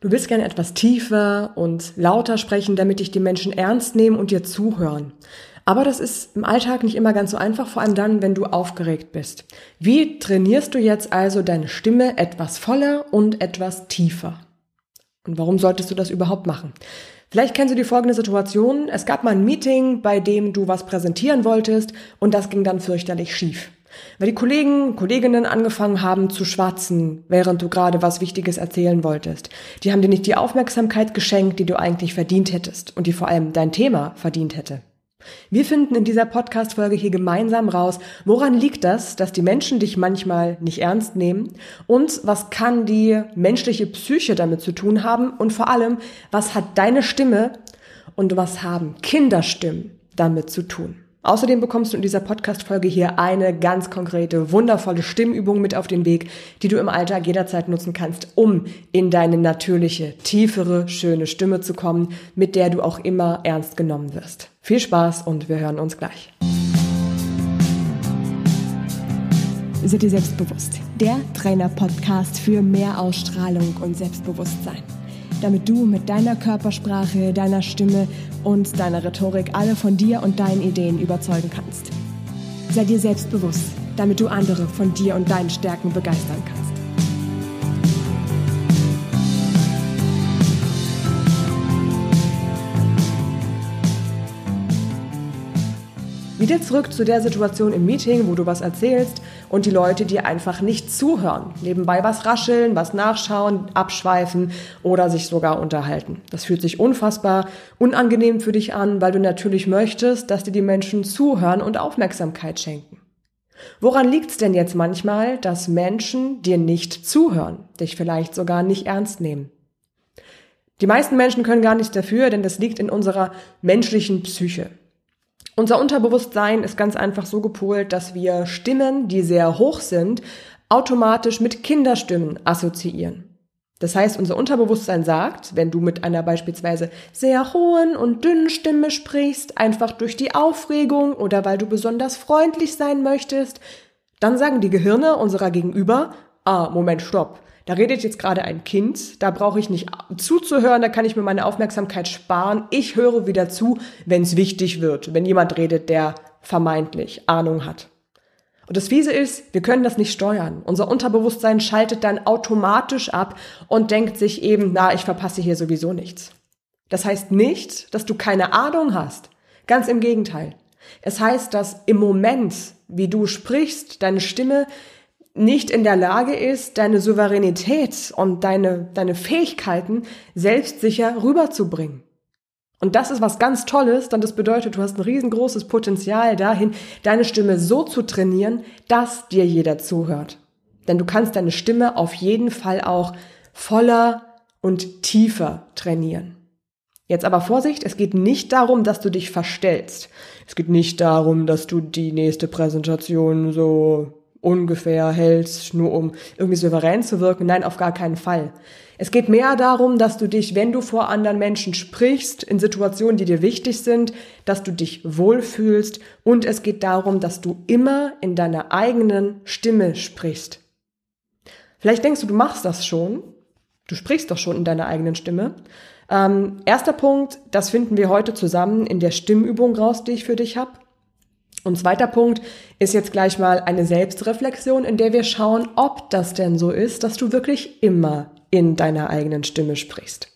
Du willst gerne etwas tiefer und lauter sprechen, damit dich die Menschen ernst nehmen und dir zuhören. Aber das ist im Alltag nicht immer ganz so einfach, vor allem dann, wenn du aufgeregt bist. Wie trainierst du jetzt also deine Stimme etwas voller und etwas tiefer? Und warum solltest du das überhaupt machen? Vielleicht kennst du die folgende Situation. Es gab mal ein Meeting, bei dem du was präsentieren wolltest und das ging dann fürchterlich schief. Weil die Kollegen, Kolleginnen angefangen haben zu schwatzen, während du gerade was Wichtiges erzählen wolltest. Die haben dir nicht die Aufmerksamkeit geschenkt, die du eigentlich verdient hättest und die vor allem dein Thema verdient hätte. Wir finden in dieser Podcast-Folge hier gemeinsam raus, woran liegt das, dass die Menschen dich manchmal nicht ernst nehmen und was kann die menschliche Psyche damit zu tun haben und vor allem, was hat deine Stimme und was haben Kinderstimmen damit zu tun. Außerdem bekommst du in dieser Podcast-Folge hier eine ganz konkrete, wundervolle Stimmübung mit auf den Weg, die du im Alltag jederzeit nutzen kannst, um in deine natürliche, tiefere, schöne Stimme zu kommen, mit der du auch immer ernst genommen wirst. Viel Spaß und wir hören uns gleich. Sei dir selbstbewusst. Der Trainer-Podcast für mehr Ausstrahlung und Selbstbewusstsein damit du mit deiner Körpersprache, deiner Stimme und deiner Rhetorik alle von dir und deinen Ideen überzeugen kannst. Sei dir selbstbewusst, damit du andere von dir und deinen Stärken begeistern kannst. Wieder zurück zu der Situation im Meeting, wo du was erzählst und die Leute dir einfach nicht zuhören. Nebenbei was rascheln, was nachschauen, abschweifen oder sich sogar unterhalten. Das fühlt sich unfassbar unangenehm für dich an, weil du natürlich möchtest, dass dir die Menschen zuhören und Aufmerksamkeit schenken. Woran liegt es denn jetzt manchmal, dass Menschen dir nicht zuhören, dich vielleicht sogar nicht ernst nehmen? Die meisten Menschen können gar nichts dafür, denn das liegt in unserer menschlichen Psyche. Unser Unterbewusstsein ist ganz einfach so gepolt, dass wir Stimmen, die sehr hoch sind, automatisch mit Kinderstimmen assoziieren. Das heißt, unser Unterbewusstsein sagt, wenn du mit einer beispielsweise sehr hohen und dünnen Stimme sprichst, einfach durch die Aufregung oder weil du besonders freundlich sein möchtest, dann sagen die Gehirne unserer Gegenüber, ah, Moment, stopp. Da redet jetzt gerade ein Kind, da brauche ich nicht zuzuhören, da kann ich mir meine Aufmerksamkeit sparen. Ich höre wieder zu, wenn es wichtig wird, wenn jemand redet, der vermeintlich Ahnung hat. Und das Fiese ist, wir können das nicht steuern. Unser Unterbewusstsein schaltet dann automatisch ab und denkt sich eben, na, ich verpasse hier sowieso nichts. Das heißt nicht, dass du keine Ahnung hast. Ganz im Gegenteil. Es heißt, dass im Moment, wie du sprichst, deine Stimme nicht in der Lage ist, deine Souveränität und deine, deine Fähigkeiten selbstsicher rüberzubringen. Und das ist was ganz Tolles, denn das bedeutet, du hast ein riesengroßes Potenzial dahin, deine Stimme so zu trainieren, dass dir jeder zuhört. Denn du kannst deine Stimme auf jeden Fall auch voller und tiefer trainieren. Jetzt aber Vorsicht, es geht nicht darum, dass du dich verstellst. Es geht nicht darum, dass du die nächste Präsentation so ungefähr hältst, nur um irgendwie souverän zu wirken. Nein, auf gar keinen Fall. Es geht mehr darum, dass du dich, wenn du vor anderen Menschen sprichst, in Situationen, die dir wichtig sind, dass du dich wohlfühlst und es geht darum, dass du immer in deiner eigenen Stimme sprichst. Vielleicht denkst du, du machst das schon. Du sprichst doch schon in deiner eigenen Stimme. Ähm, erster Punkt, das finden wir heute zusammen in der Stimmübung raus, die ich für dich habe. Und zweiter Punkt ist jetzt gleich mal eine Selbstreflexion, in der wir schauen, ob das denn so ist, dass du wirklich immer in deiner eigenen Stimme sprichst.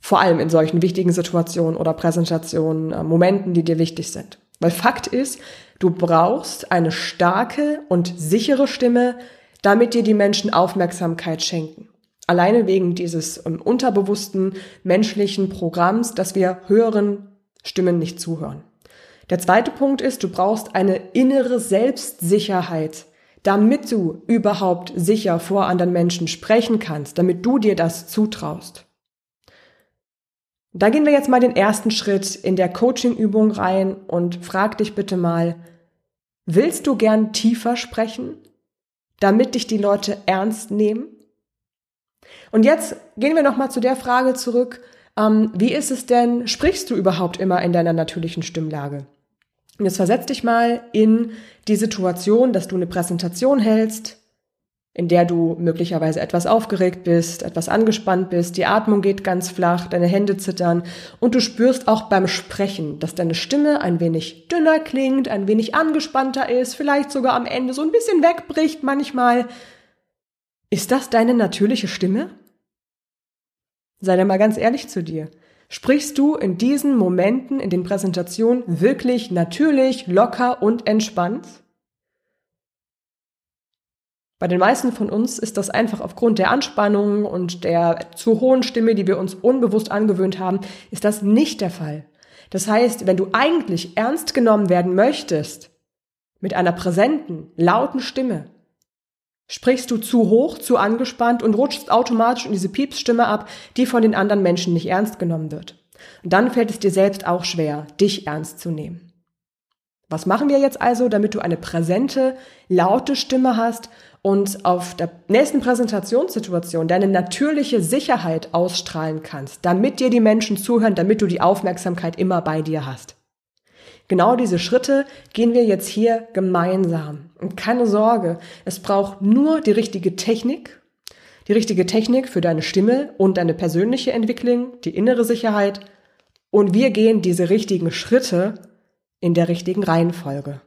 Vor allem in solchen wichtigen Situationen oder Präsentationen, äh, Momenten, die dir wichtig sind. Weil Fakt ist, du brauchst eine starke und sichere Stimme, damit dir die Menschen Aufmerksamkeit schenken. Alleine wegen dieses ähm, unterbewussten menschlichen Programms, dass wir höheren Stimmen nicht zuhören. Der zweite Punkt ist, du brauchst eine innere Selbstsicherheit, damit du überhaupt sicher vor anderen Menschen sprechen kannst, damit du dir das zutraust. Da gehen wir jetzt mal den ersten Schritt in der Coaching-Übung rein und frag dich bitte mal, willst du gern tiefer sprechen, damit dich die Leute ernst nehmen? Und jetzt gehen wir nochmal zu der Frage zurück, ähm, wie ist es denn, sprichst du überhaupt immer in deiner natürlichen Stimmlage? Jetzt versetz dich mal in die Situation, dass du eine Präsentation hältst. in der du möglicherweise etwas aufgeregt bist, etwas angespannt bist, die Atmung geht ganz flach, deine Hände zittern und du spürst auch beim Sprechen, dass deine Stimme ein wenig dünner klingt, ein wenig angespannter ist, vielleicht sogar am Ende so ein bisschen wegbricht manchmal. Ist das deine natürliche Stimme? Sei denn mal ganz ehrlich zu dir. Sprichst du in diesen Momenten in den Präsentationen wirklich natürlich, locker und entspannt? Bei den meisten von uns ist das einfach aufgrund der Anspannung und der zu hohen Stimme, die wir uns unbewusst angewöhnt haben, ist das nicht der Fall. Das heißt, wenn du eigentlich ernst genommen werden möchtest, mit einer präsenten, lauten Stimme, sprichst du zu hoch, zu angespannt und rutschst automatisch in diese Piepsstimme ab, die von den anderen Menschen nicht ernst genommen wird. Und dann fällt es dir selbst auch schwer, dich ernst zu nehmen. Was machen wir jetzt also, damit du eine präsente, laute Stimme hast und auf der nächsten Präsentationssituation deine natürliche Sicherheit ausstrahlen kannst, damit dir die Menschen zuhören, damit du die Aufmerksamkeit immer bei dir hast. Genau diese Schritte gehen wir jetzt hier gemeinsam. Und keine Sorge, es braucht nur die richtige Technik, die richtige Technik für deine Stimme und deine persönliche Entwicklung, die innere Sicherheit. Und wir gehen diese richtigen Schritte in der richtigen Reihenfolge.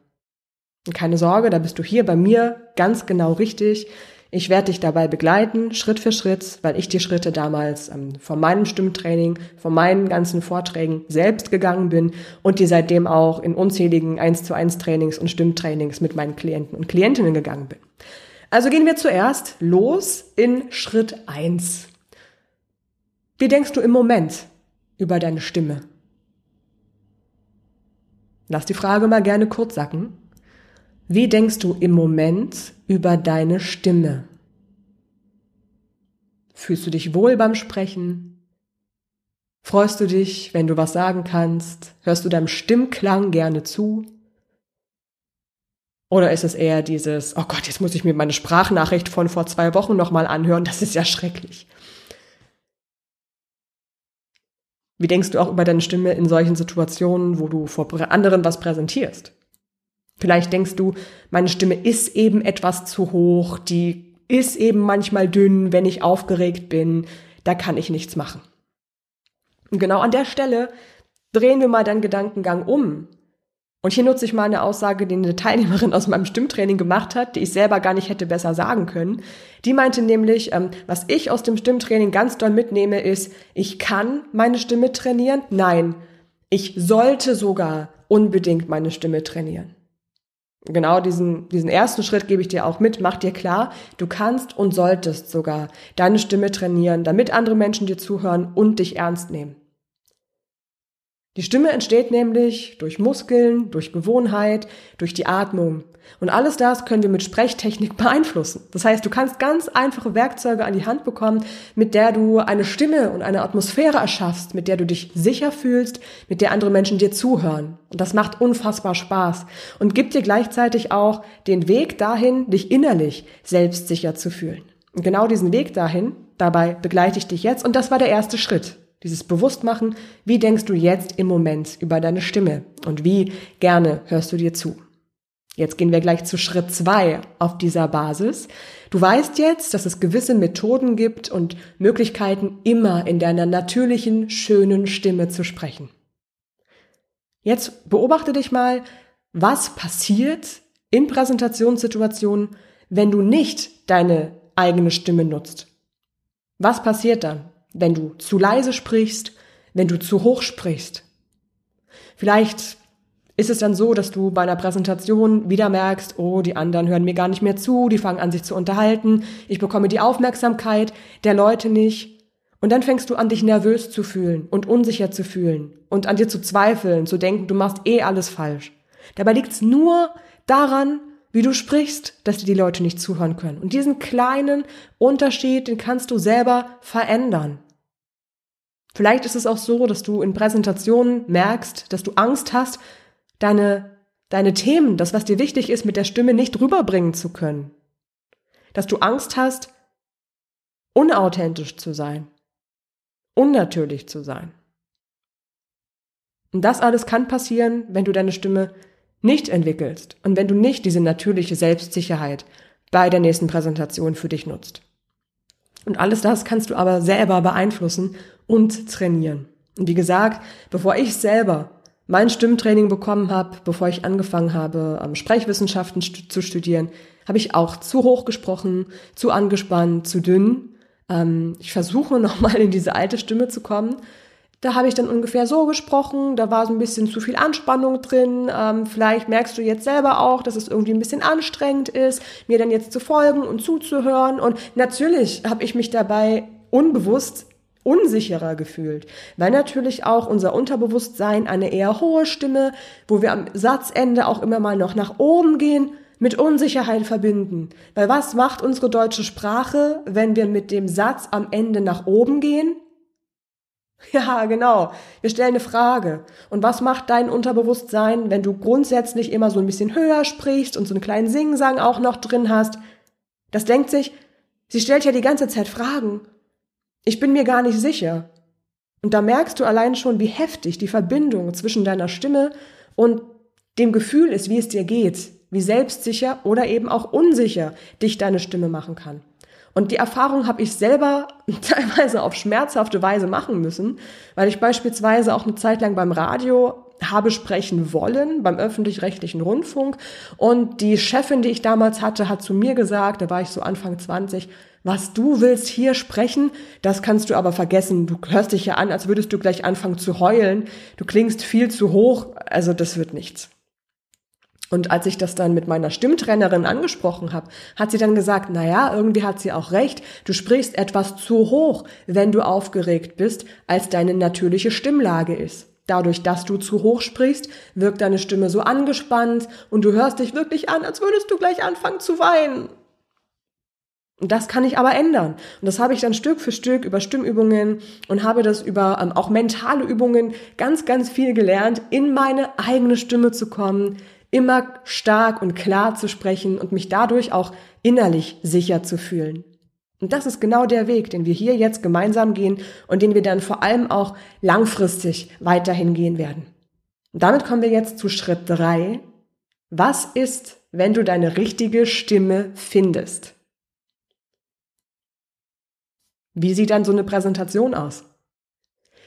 Und keine Sorge, da bist du hier bei mir ganz genau richtig. Ich werde dich dabei begleiten, Schritt für Schritt, weil ich die Schritte damals ähm, von meinem Stimmtraining, von meinen ganzen Vorträgen selbst gegangen bin und die seitdem auch in unzähligen 1 zu 1 Trainings und Stimmtrainings mit meinen Klienten und Klientinnen gegangen bin. Also gehen wir zuerst los in Schritt 1. Wie denkst du im Moment über deine Stimme? Lass die Frage mal gerne kurz sacken. Wie denkst du im Moment über deine Stimme? Fühlst du dich wohl beim Sprechen? Freust du dich, wenn du was sagen kannst? Hörst du deinem Stimmklang gerne zu? Oder ist es eher dieses, oh Gott, jetzt muss ich mir meine Sprachnachricht von vor zwei Wochen nochmal anhören, das ist ja schrecklich. Wie denkst du auch über deine Stimme in solchen Situationen, wo du vor anderen was präsentierst? Vielleicht denkst du, meine Stimme ist eben etwas zu hoch, die ist eben manchmal dünn, wenn ich aufgeregt bin, da kann ich nichts machen. Und genau an der Stelle drehen wir mal deinen Gedankengang um. Und hier nutze ich mal eine Aussage, die eine Teilnehmerin aus meinem Stimmtraining gemacht hat, die ich selber gar nicht hätte besser sagen können. Die meinte nämlich, ähm, was ich aus dem Stimmtraining ganz doll mitnehme, ist, ich kann meine Stimme trainieren. Nein, ich sollte sogar unbedingt meine Stimme trainieren genau diesen, diesen ersten Schritt gebe ich dir auch mit. Mach dir klar, du kannst und solltest sogar deine Stimme trainieren, damit andere Menschen dir zuhören und dich ernst nehmen. Die Stimme entsteht nämlich durch Muskeln, durch Gewohnheit, durch die Atmung. Und alles das können wir mit Sprechtechnik beeinflussen. Das heißt, du kannst ganz einfache Werkzeuge an die Hand bekommen, mit der du eine Stimme und eine Atmosphäre erschaffst, mit der du dich sicher fühlst, mit der andere Menschen dir zuhören. Und das macht unfassbar Spaß und gibt dir gleichzeitig auch den Weg dahin, dich innerlich selbstsicher zu fühlen. Und genau diesen Weg dahin, dabei begleite ich dich jetzt und das war der erste Schritt. Dieses Bewusstmachen, wie denkst du jetzt im Moment über deine Stimme und wie gerne hörst du dir zu. Jetzt gehen wir gleich zu Schritt zwei auf dieser Basis. Du weißt jetzt, dass es gewisse Methoden gibt und Möglichkeiten, immer in deiner natürlichen, schönen Stimme zu sprechen. Jetzt beobachte dich mal, was passiert in Präsentationssituationen, wenn du nicht deine eigene Stimme nutzt. Was passiert dann? wenn du zu leise sprichst, wenn du zu hoch sprichst. Vielleicht ist es dann so, dass du bei einer Präsentation wieder merkst, oh, die anderen hören mir gar nicht mehr zu, die fangen an sich zu unterhalten, ich bekomme die Aufmerksamkeit der Leute nicht. Und dann fängst du an, dich nervös zu fühlen und unsicher zu fühlen und an dir zu zweifeln, zu denken, du machst eh alles falsch. Dabei liegt es nur daran, wie du sprichst, dass dir die Leute nicht zuhören können. Und diesen kleinen Unterschied, den kannst du selber verändern. Vielleicht ist es auch so, dass du in Präsentationen merkst, dass du Angst hast, deine, deine Themen, das, was dir wichtig ist, mit der Stimme nicht rüberbringen zu können. Dass du Angst hast, unauthentisch zu sein, unnatürlich zu sein. Und das alles kann passieren, wenn du deine Stimme nicht entwickelst und wenn du nicht diese natürliche Selbstsicherheit bei der nächsten Präsentation für dich nutzt. Und alles das kannst du aber selber beeinflussen und trainieren. Und wie gesagt, bevor ich selber mein Stimmtraining bekommen habe, bevor ich angefangen habe, Sprechwissenschaften zu studieren, habe ich auch zu hoch gesprochen, zu angespannt, zu dünn. Ähm, ich versuche nochmal in diese alte Stimme zu kommen. Da habe ich dann ungefähr so gesprochen, da war so ein bisschen zu viel Anspannung drin. Ähm, vielleicht merkst du jetzt selber auch, dass es irgendwie ein bisschen anstrengend ist, mir dann jetzt zu folgen und zuzuhören. Und natürlich habe ich mich dabei unbewusst unsicherer gefühlt, weil natürlich auch unser Unterbewusstsein eine eher hohe Stimme, wo wir am Satzende auch immer mal noch nach oben gehen, mit Unsicherheit verbinden. Weil was macht unsere deutsche Sprache, wenn wir mit dem Satz am Ende nach oben gehen? Ja, genau. Wir stellen eine Frage. Und was macht dein Unterbewusstsein, wenn du grundsätzlich immer so ein bisschen höher sprichst und so einen kleinen Singsang auch noch drin hast? Das denkt sich, sie stellt ja die ganze Zeit Fragen. Ich bin mir gar nicht sicher. Und da merkst du allein schon, wie heftig die Verbindung zwischen deiner Stimme und dem Gefühl ist, wie es dir geht, wie selbstsicher oder eben auch unsicher dich deine Stimme machen kann. Und die Erfahrung habe ich selber teilweise auf schmerzhafte Weise machen müssen, weil ich beispielsweise auch eine Zeit lang beim Radio habe sprechen wollen, beim öffentlich-rechtlichen Rundfunk. Und die Chefin, die ich damals hatte, hat zu mir gesagt, da war ich so Anfang 20, was du willst hier sprechen, das kannst du aber vergessen. Du hörst dich ja an, als würdest du gleich anfangen zu heulen. Du klingst viel zu hoch, also das wird nichts. Und als ich das dann mit meiner Stimmtrainerin angesprochen habe, hat sie dann gesagt, na ja, irgendwie hat sie auch recht, du sprichst etwas zu hoch, wenn du aufgeregt bist, als deine natürliche Stimmlage ist. Dadurch, dass du zu hoch sprichst, wirkt deine Stimme so angespannt und du hörst dich wirklich an, als würdest du gleich anfangen zu weinen. Und das kann ich aber ändern. Und das habe ich dann Stück für Stück über Stimmübungen und habe das über ähm, auch mentale Übungen ganz, ganz viel gelernt, in meine eigene Stimme zu kommen, immer stark und klar zu sprechen und mich dadurch auch innerlich sicher zu fühlen. Und das ist genau der Weg, den wir hier jetzt gemeinsam gehen und den wir dann vor allem auch langfristig weiterhin gehen werden. Und damit kommen wir jetzt zu Schritt drei. Was ist, wenn du deine richtige Stimme findest? Wie sieht dann so eine Präsentation aus?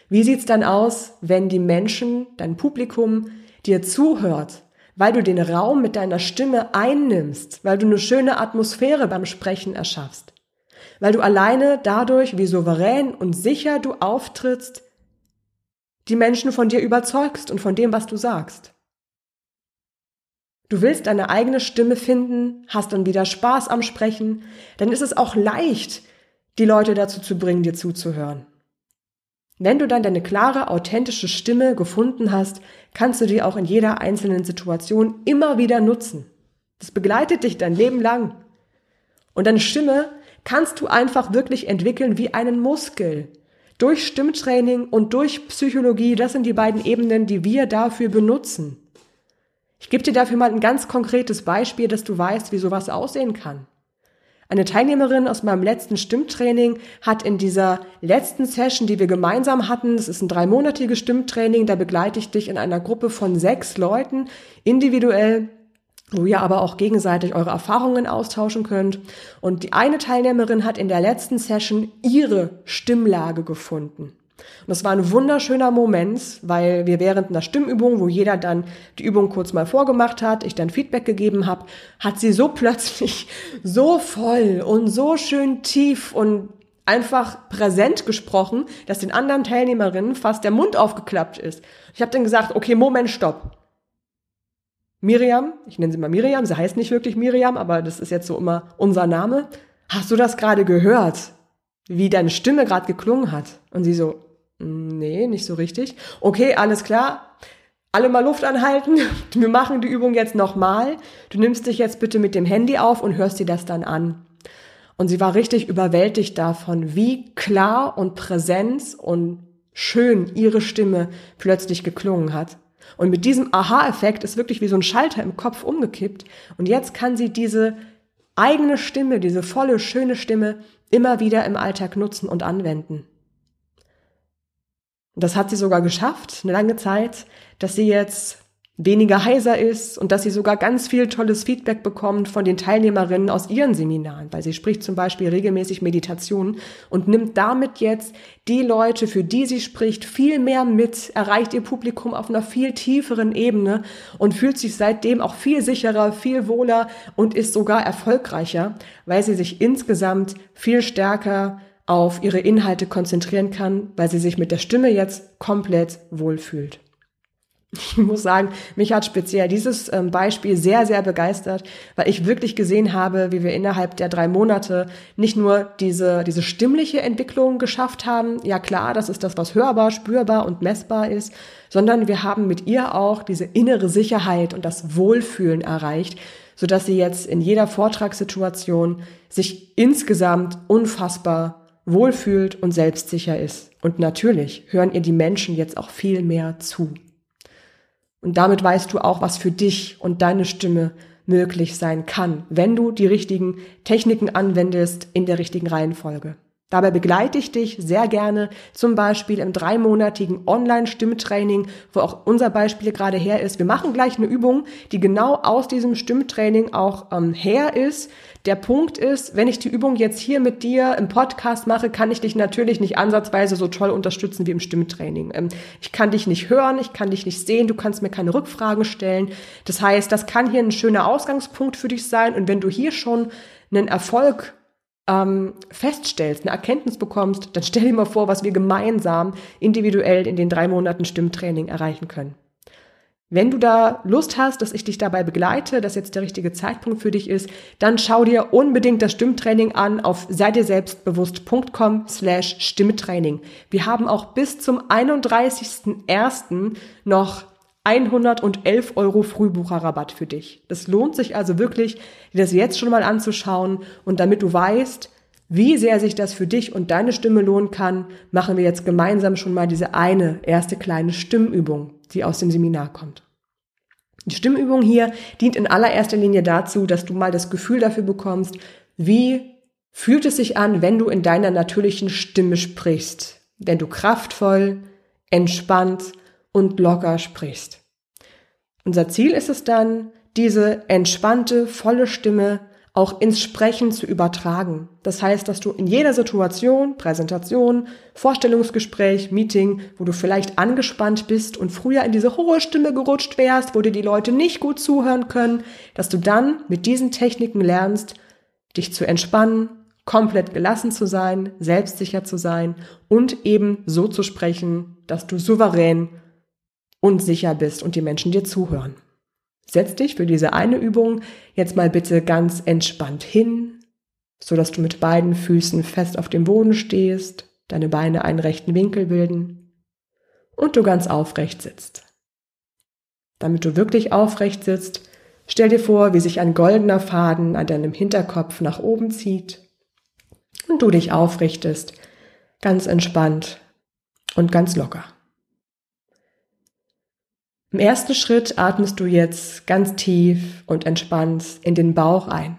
Wie sieht's dann aus, wenn die Menschen, dein Publikum dir zuhört weil du den Raum mit deiner Stimme einnimmst, weil du eine schöne Atmosphäre beim Sprechen erschaffst, weil du alleine dadurch, wie souverän und sicher du auftrittst, die Menschen von dir überzeugst und von dem, was du sagst. Du willst deine eigene Stimme finden, hast dann wieder Spaß am Sprechen, dann ist es auch leicht, die Leute dazu zu bringen, dir zuzuhören. Wenn du dann deine klare, authentische Stimme gefunden hast, kannst du die auch in jeder einzelnen Situation immer wieder nutzen. Das begleitet dich dein Leben lang. Und deine Stimme kannst du einfach wirklich entwickeln wie einen Muskel. Durch Stimmtraining und durch Psychologie, das sind die beiden Ebenen, die wir dafür benutzen. Ich gebe dir dafür mal ein ganz konkretes Beispiel, dass du weißt, wie sowas aussehen kann. Eine Teilnehmerin aus meinem letzten Stimmtraining hat in dieser letzten Session, die wir gemeinsam hatten, das ist ein dreimonatiges Stimmtraining, da begleite ich dich in einer Gruppe von sechs Leuten individuell wo ihr aber auch gegenseitig eure Erfahrungen austauschen könnt. Und die eine Teilnehmerin hat in der letzten Session ihre Stimmlage gefunden. Und das war ein wunderschöner Moment, weil wir während einer Stimmübung, wo jeder dann die Übung kurz mal vorgemacht hat, ich dann Feedback gegeben habe, hat sie so plötzlich so voll und so schön tief und einfach präsent gesprochen, dass den anderen Teilnehmerinnen fast der Mund aufgeklappt ist. Ich habe dann gesagt, okay, Moment, stopp. Miriam, ich nenne sie mal Miriam, sie heißt nicht wirklich Miriam, aber das ist jetzt so immer unser Name. Hast du das gerade gehört? Wie deine Stimme gerade geklungen hat? Und sie so, Nee, nicht so richtig. Okay, alles klar. Alle mal Luft anhalten. Wir machen die Übung jetzt nochmal. Du nimmst dich jetzt bitte mit dem Handy auf und hörst dir das dann an. Und sie war richtig überwältigt davon, wie klar und präsent und schön ihre Stimme plötzlich geklungen hat. Und mit diesem Aha-Effekt ist wirklich wie so ein Schalter im Kopf umgekippt. Und jetzt kann sie diese eigene Stimme, diese volle, schöne Stimme immer wieder im Alltag nutzen und anwenden. Und das hat sie sogar geschafft, eine lange Zeit, dass sie jetzt weniger heiser ist und dass sie sogar ganz viel tolles Feedback bekommt von den Teilnehmerinnen aus ihren Seminaren, weil sie spricht zum Beispiel regelmäßig Meditation und nimmt damit jetzt die Leute, für die sie spricht, viel mehr mit, erreicht ihr Publikum auf einer viel tieferen Ebene und fühlt sich seitdem auch viel sicherer, viel wohler und ist sogar erfolgreicher, weil sie sich insgesamt viel stärker auf ihre Inhalte konzentrieren kann, weil sie sich mit der Stimme jetzt komplett wohlfühlt. Ich muss sagen, mich hat speziell dieses ähm, Beispiel sehr, sehr begeistert, weil ich wirklich gesehen habe, wie wir innerhalb der drei Monate nicht nur diese, diese stimmliche Entwicklung geschafft haben. Ja klar, das ist das, was hörbar, spürbar und messbar ist, sondern wir haben mit ihr auch diese innere Sicherheit und das Wohlfühlen erreicht, sodass sie jetzt in jeder Vortragssituation sich insgesamt unfassbar wohlfühlt und selbstsicher ist. Und natürlich hören ihr die Menschen jetzt auch viel mehr zu. Und damit weißt du auch, was für dich und deine Stimme möglich sein kann, wenn du die richtigen Techniken anwendest in der richtigen Reihenfolge. Dabei begleite ich dich sehr gerne, zum Beispiel im dreimonatigen Online-Stimmtraining, wo auch unser Beispiel gerade her ist. Wir machen gleich eine Übung, die genau aus diesem Stimmtraining auch ähm, her ist. Der Punkt ist, wenn ich die Übung jetzt hier mit dir im Podcast mache, kann ich dich natürlich nicht ansatzweise so toll unterstützen wie im Stimmtraining. Ähm, ich kann dich nicht hören, ich kann dich nicht sehen, du kannst mir keine Rückfragen stellen. Das heißt, das kann hier ein schöner Ausgangspunkt für dich sein. Und wenn du hier schon einen Erfolg ähm, feststellst, eine Erkenntnis bekommst, dann stell dir mal vor, was wir gemeinsam individuell in den drei Monaten Stimmtraining erreichen können. Wenn du da Lust hast, dass ich dich dabei begleite, dass jetzt der richtige Zeitpunkt für dich ist, dann schau dir unbedingt das Stimmtraining an auf seidirselbstbewusst.com slash Stimmtraining. Wir haben auch bis zum 31.01. noch 111 Euro Frühbucherrabatt für dich. Das lohnt sich also wirklich, dir das jetzt schon mal anzuschauen und damit du weißt, wie sehr sich das für dich und deine Stimme lohnen kann, machen wir jetzt gemeinsam schon mal diese eine erste kleine Stimmübung, die aus dem Seminar kommt. Die Stimmübung hier dient in allererster Linie dazu, dass du mal das Gefühl dafür bekommst, wie fühlt es sich an, wenn du in deiner natürlichen Stimme sprichst, wenn du kraftvoll, entspannt und locker sprichst. Unser Ziel ist es dann, diese entspannte, volle Stimme auch ins Sprechen zu übertragen. Das heißt, dass du in jeder Situation, Präsentation, Vorstellungsgespräch, Meeting, wo du vielleicht angespannt bist und früher in diese hohe Stimme gerutscht wärst, wo dir die Leute nicht gut zuhören können, dass du dann mit diesen Techniken lernst, dich zu entspannen, komplett gelassen zu sein, selbstsicher zu sein und eben so zu sprechen, dass du souverän und sicher bist und die Menschen dir zuhören. Setz dich für diese eine Übung jetzt mal bitte ganz entspannt hin, so dass du mit beiden Füßen fest auf dem Boden stehst, deine Beine einen rechten Winkel bilden und du ganz aufrecht sitzt. Damit du wirklich aufrecht sitzt, stell dir vor, wie sich ein goldener Faden an deinem Hinterkopf nach oben zieht und du dich aufrichtest, ganz entspannt und ganz locker. Im ersten Schritt atmest du jetzt ganz tief und entspannt in den Bauch ein.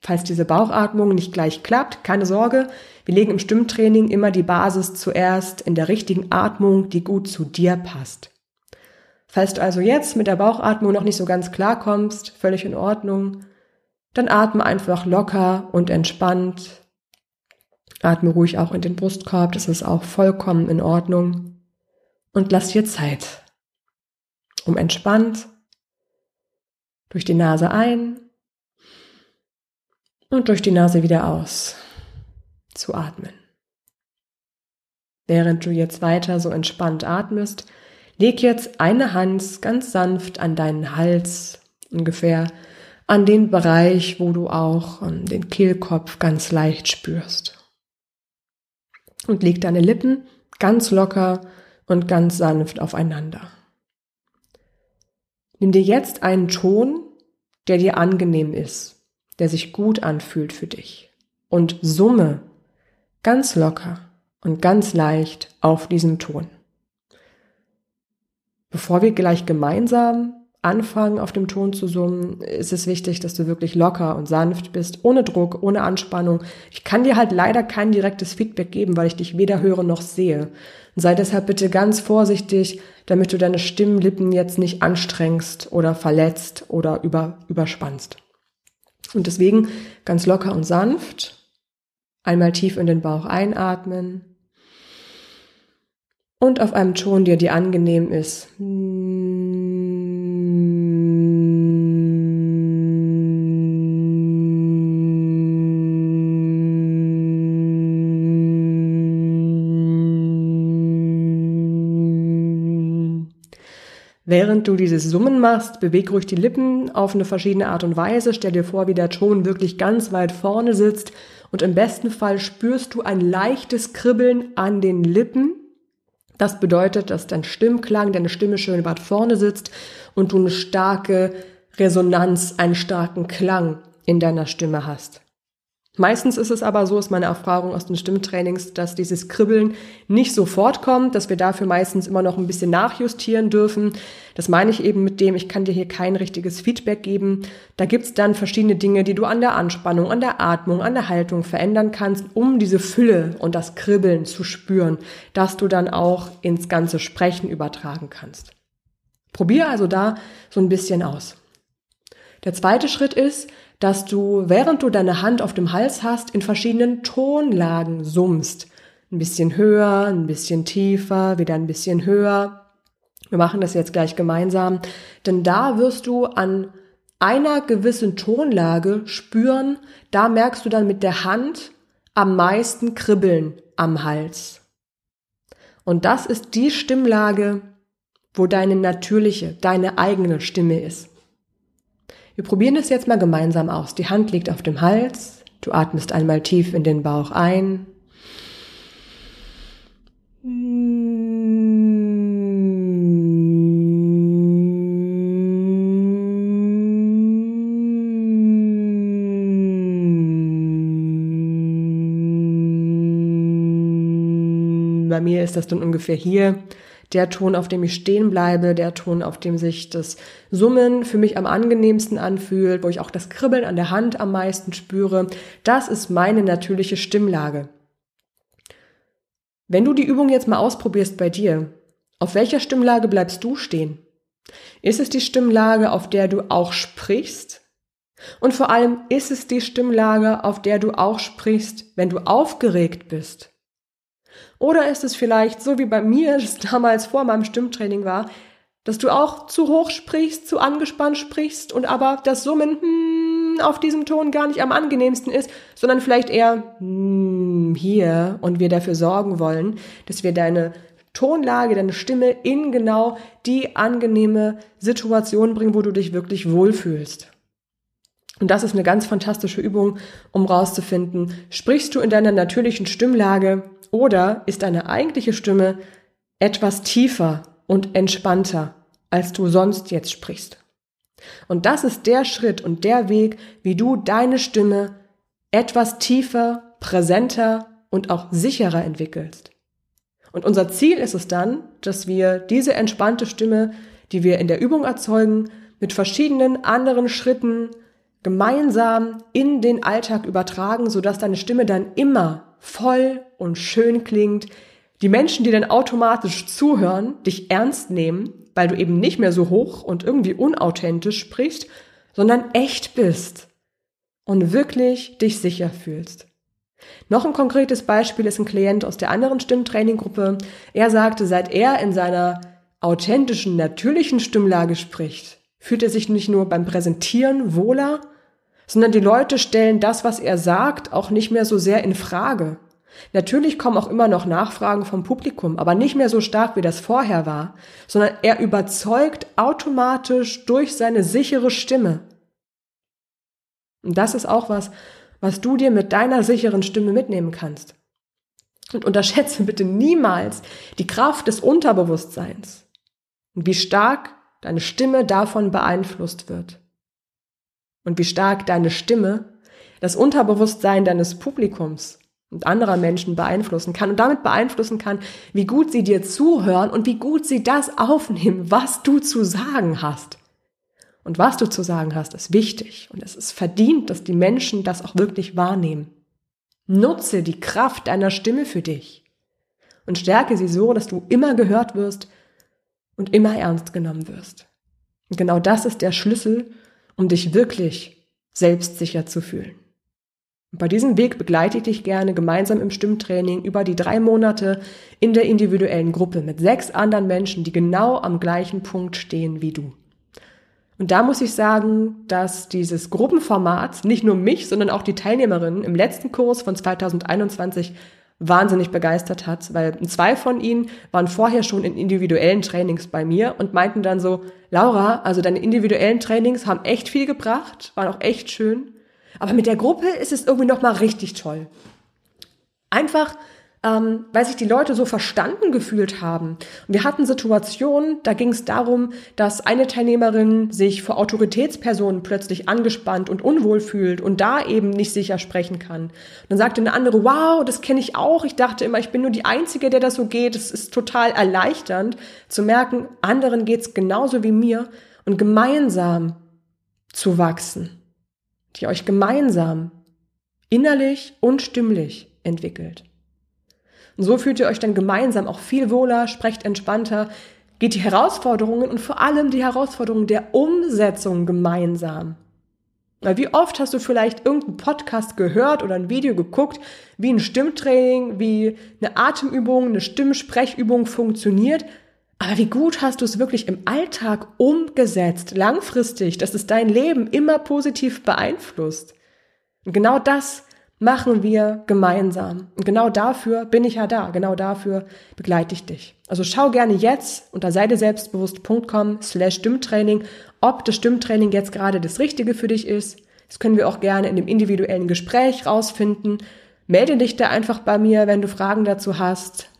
Falls diese Bauchatmung nicht gleich klappt, keine Sorge, wir legen im Stimmtraining immer die Basis zuerst in der richtigen Atmung, die gut zu dir passt. Falls du also jetzt mit der Bauchatmung noch nicht so ganz klar kommst, völlig in Ordnung, dann atme einfach locker und entspannt. Atme ruhig auch in den Brustkorb, das ist auch vollkommen in Ordnung. Und lass dir Zeit um entspannt durch die Nase ein und durch die Nase wieder aus zu atmen. Während du jetzt weiter so entspannt atmest, leg jetzt eine Hand ganz sanft an deinen Hals, ungefähr an den Bereich, wo du auch ähm, den Kehlkopf ganz leicht spürst. Und leg deine Lippen ganz locker und ganz sanft aufeinander. Nimm dir jetzt einen Ton, der dir angenehm ist, der sich gut anfühlt für dich und summe ganz locker und ganz leicht auf diesem Ton. Bevor wir gleich gemeinsam anfangen, auf dem Ton zu summen, ist es wichtig, dass du wirklich locker und sanft bist, ohne Druck, ohne Anspannung. Ich kann dir halt leider kein direktes Feedback geben, weil ich dich weder höre noch sehe. Sei deshalb bitte ganz vorsichtig, damit du deine Stimmlippen jetzt nicht anstrengst oder verletzt oder über, überspannst. Und deswegen ganz locker und sanft. Einmal tief in den Bauch einatmen. Und auf einem Ton, der dir angenehm ist. Während du dieses Summen machst, beweg ruhig die Lippen auf eine verschiedene Art und Weise. Stell dir vor, wie der Ton wirklich ganz weit vorne sitzt und im besten Fall spürst du ein leichtes Kribbeln an den Lippen. Das bedeutet, dass dein Stimmklang, deine Stimme schön weit vorne sitzt und du eine starke Resonanz, einen starken Klang in deiner Stimme hast. Meistens ist es aber so, ist meine Erfahrung aus den Stimmtrainings, dass dieses Kribbeln nicht sofort kommt, dass wir dafür meistens immer noch ein bisschen nachjustieren dürfen. Das meine ich eben mit dem, ich kann dir hier kein richtiges Feedback geben. Da gibt's dann verschiedene Dinge, die du an der Anspannung, an der Atmung, an der Haltung verändern kannst, um diese Fülle und das Kribbeln zu spüren, dass du dann auch ins ganze Sprechen übertragen kannst. Probier also da so ein bisschen aus. Der zweite Schritt ist, dass du, während du deine Hand auf dem Hals hast, in verschiedenen Tonlagen summst. Ein bisschen höher, ein bisschen tiefer, wieder ein bisschen höher. Wir machen das jetzt gleich gemeinsam, denn da wirst du an einer gewissen Tonlage spüren, da merkst du dann mit der Hand am meisten Kribbeln am Hals. Und das ist die Stimmlage, wo deine natürliche, deine eigene Stimme ist. Wir probieren es jetzt mal gemeinsam aus. Die Hand liegt auf dem Hals. Du atmest einmal tief in den Bauch ein. Bei mir ist das dann ungefähr hier der Ton, auf dem ich stehen bleibe, der Ton, auf dem sich das Summen für mich am angenehmsten anfühlt, wo ich auch das Kribbeln an der Hand am meisten spüre, das ist meine natürliche Stimmlage. Wenn du die Übung jetzt mal ausprobierst bei dir, auf welcher Stimmlage bleibst du stehen? Ist es die Stimmlage, auf der du auch sprichst? Und vor allem ist es die Stimmlage, auf der du auch sprichst, wenn du aufgeregt bist? Oder ist es vielleicht so wie bei mir, das damals vor meinem Stimmtraining war, dass du auch zu hoch sprichst, zu angespannt sprichst und aber das Summen hm, auf diesem Ton gar nicht am angenehmsten ist, sondern vielleicht eher hm, hier und wir dafür sorgen wollen, dass wir deine Tonlage, deine Stimme in genau die angenehme Situation bringen, wo du dich wirklich wohlfühlst. Und das ist eine ganz fantastische Übung, um rauszufinden, sprichst du in deiner natürlichen Stimmlage oder ist deine eigentliche Stimme etwas tiefer und entspannter, als du sonst jetzt sprichst? Und das ist der Schritt und der Weg, wie du deine Stimme etwas tiefer, präsenter und auch sicherer entwickelst. Und unser Ziel ist es dann, dass wir diese entspannte Stimme, die wir in der Übung erzeugen, mit verschiedenen anderen Schritten gemeinsam in den Alltag übertragen, sodass deine Stimme dann immer voll und schön klingt, die Menschen, die dann automatisch zuhören, dich ernst nehmen, weil du eben nicht mehr so hoch und irgendwie unauthentisch sprichst, sondern echt bist und wirklich dich sicher fühlst. Noch ein konkretes Beispiel ist ein Klient aus der anderen Stimmtraininggruppe. Er sagte, seit er in seiner authentischen, natürlichen Stimmlage spricht, fühlt er sich nicht nur beim Präsentieren wohler, sondern die Leute stellen das, was er sagt, auch nicht mehr so sehr in Frage. Natürlich kommen auch immer noch Nachfragen vom Publikum, aber nicht mehr so stark, wie das vorher war, sondern er überzeugt automatisch durch seine sichere Stimme. Und das ist auch was, was du dir mit deiner sicheren Stimme mitnehmen kannst. Und unterschätze bitte niemals die Kraft des Unterbewusstseins und wie stark deine Stimme davon beeinflusst wird und wie stark deine Stimme das Unterbewusstsein deines Publikums und anderer Menschen beeinflussen kann und damit beeinflussen kann, wie gut sie dir zuhören und wie gut sie das aufnehmen, was du zu sagen hast. und was du zu sagen hast, ist wichtig und es ist verdient, dass die Menschen das auch wirklich wahrnehmen. Nutze die Kraft deiner Stimme für dich und stärke sie so, dass du immer gehört wirst und immer ernst genommen wirst. Und genau das ist der Schlüssel, um dich wirklich selbstsicher zu fühlen. Und bei diesem Weg begleite ich dich gerne gemeinsam im Stimmtraining über die drei Monate in der individuellen Gruppe mit sechs anderen Menschen, die genau am gleichen Punkt stehen wie du. Und da muss ich sagen, dass dieses Gruppenformat nicht nur mich, sondern auch die Teilnehmerinnen im letzten Kurs von 2021 wahnsinnig begeistert hat, weil zwei von ihnen waren vorher schon in individuellen Trainings bei mir und meinten dann so, Laura, also deine individuellen Trainings haben echt viel gebracht, waren auch echt schön, aber mit der Gruppe ist es irgendwie noch mal richtig toll. Einfach ähm, weil sich die Leute so verstanden gefühlt haben. Und wir hatten Situationen, da ging es darum, dass eine Teilnehmerin sich vor Autoritätspersonen plötzlich angespannt und unwohl fühlt und da eben nicht sicher sprechen kann. Und dann sagte eine andere, wow, das kenne ich auch. Ich dachte immer, ich bin nur die Einzige, der das so geht. Es ist total erleichternd zu merken, anderen geht's genauso wie mir und gemeinsam zu wachsen. Die euch gemeinsam innerlich und stimmlich entwickelt. Und so fühlt ihr euch dann gemeinsam auch viel wohler, sprecht entspannter, geht die Herausforderungen und vor allem die Herausforderungen der Umsetzung gemeinsam. Weil wie oft hast du vielleicht irgendeinen Podcast gehört oder ein Video geguckt, wie ein Stimmtraining, wie eine Atemübung, eine Stimmsprechübung funktioniert, aber wie gut hast du es wirklich im Alltag umgesetzt, langfristig, dass es dein Leben immer positiv beeinflusst? Und genau das machen wir gemeinsam. Und genau dafür bin ich ja da. Genau dafür begleite ich dich. Also schau gerne jetzt unter seideselbstbewusst.com slash Stimmtraining, ob das Stimmtraining jetzt gerade das Richtige für dich ist. Das können wir auch gerne in dem individuellen Gespräch rausfinden. Melde dich da einfach bei mir, wenn du Fragen dazu hast.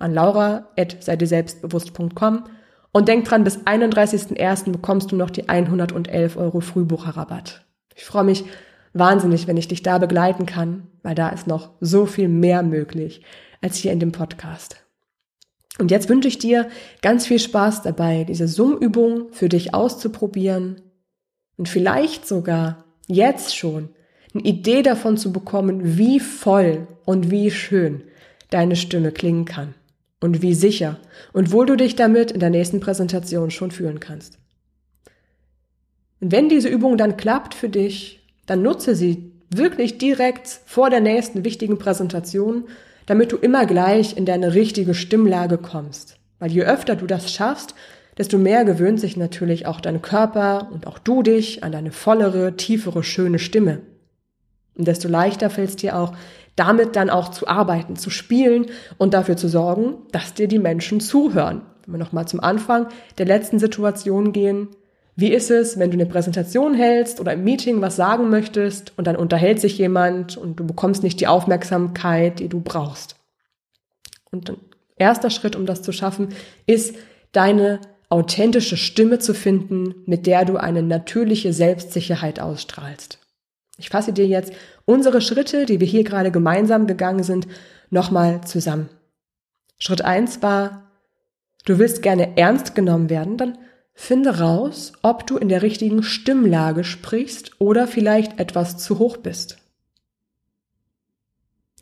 An laura.seideselbstbewusst.com und denk dran, bis 31.01. bekommst du noch die 111 Euro Frühbucherrabatt. Ich freue mich wahnsinnig, wenn ich dich da begleiten kann, weil da ist noch so viel mehr möglich als hier in dem Podcast. Und jetzt wünsche ich dir ganz viel Spaß dabei, diese Summübung für dich auszuprobieren und vielleicht sogar jetzt schon eine Idee davon zu bekommen, wie voll und wie schön deine Stimme klingen kann und wie sicher und wohl du dich damit in der nächsten Präsentation schon fühlen kannst. Und wenn diese Übung dann klappt für dich dann nutze sie wirklich direkt vor der nächsten wichtigen Präsentation, damit du immer gleich in deine richtige Stimmlage kommst. Weil je öfter du das schaffst, desto mehr gewöhnt sich natürlich auch dein Körper und auch du dich an deine vollere, tiefere, schöne Stimme. Und desto leichter fällt es dir auch, damit dann auch zu arbeiten, zu spielen und dafür zu sorgen, dass dir die Menschen zuhören. Wenn wir nochmal zum Anfang der letzten Situation gehen, wie ist es, wenn du eine Präsentation hältst oder im Meeting was sagen möchtest und dann unterhält sich jemand und du bekommst nicht die Aufmerksamkeit, die du brauchst? Und ein erster Schritt, um das zu schaffen, ist deine authentische Stimme zu finden, mit der du eine natürliche Selbstsicherheit ausstrahlst. Ich fasse dir jetzt unsere Schritte, die wir hier gerade gemeinsam gegangen sind, nochmal zusammen. Schritt eins war, du willst gerne ernst genommen werden, dann Finde raus, ob du in der richtigen Stimmlage sprichst oder vielleicht etwas zu hoch bist.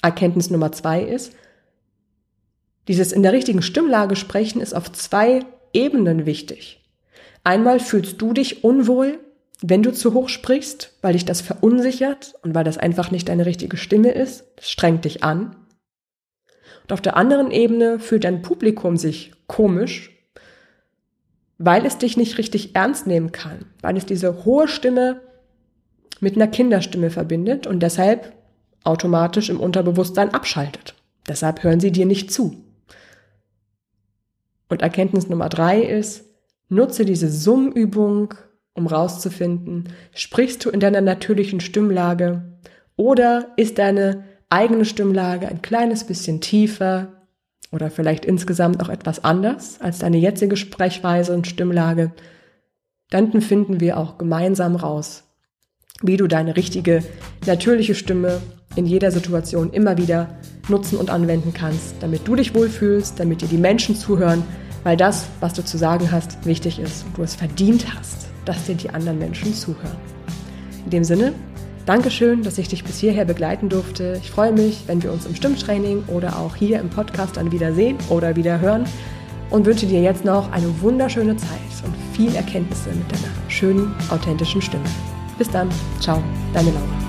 Erkenntnis Nummer zwei ist, dieses in der richtigen Stimmlage sprechen ist auf zwei Ebenen wichtig. Einmal fühlst du dich unwohl, wenn du zu hoch sprichst, weil dich das verunsichert und weil das einfach nicht deine richtige Stimme ist. Das strengt dich an. Und auf der anderen Ebene fühlt dein Publikum sich komisch weil es dich nicht richtig ernst nehmen kann, weil es diese hohe Stimme mit einer Kinderstimme verbindet und deshalb automatisch im Unterbewusstsein abschaltet. Deshalb hören sie dir nicht zu. Und Erkenntnis Nummer drei ist, nutze diese Summübung, um rauszufinden, sprichst du in deiner natürlichen Stimmlage oder ist deine eigene Stimmlage ein kleines bisschen tiefer, oder vielleicht insgesamt auch etwas anders als deine jetzige Sprechweise und Stimmlage, dann finden wir auch gemeinsam raus, wie du deine richtige, natürliche Stimme in jeder Situation immer wieder nutzen und anwenden kannst, damit du dich wohlfühlst, damit dir die Menschen zuhören, weil das, was du zu sagen hast, wichtig ist und du es verdient hast, dass dir die anderen Menschen zuhören. In dem Sinne, Dankeschön, dass ich dich bis hierher begleiten durfte. Ich freue mich, wenn wir uns im Stimmtraining oder auch hier im Podcast dann wieder sehen oder wieder hören und wünsche dir jetzt noch eine wunderschöne Zeit und viel Erkenntnisse mit deiner schönen, authentischen Stimme. Bis dann. Ciao, deine Laura.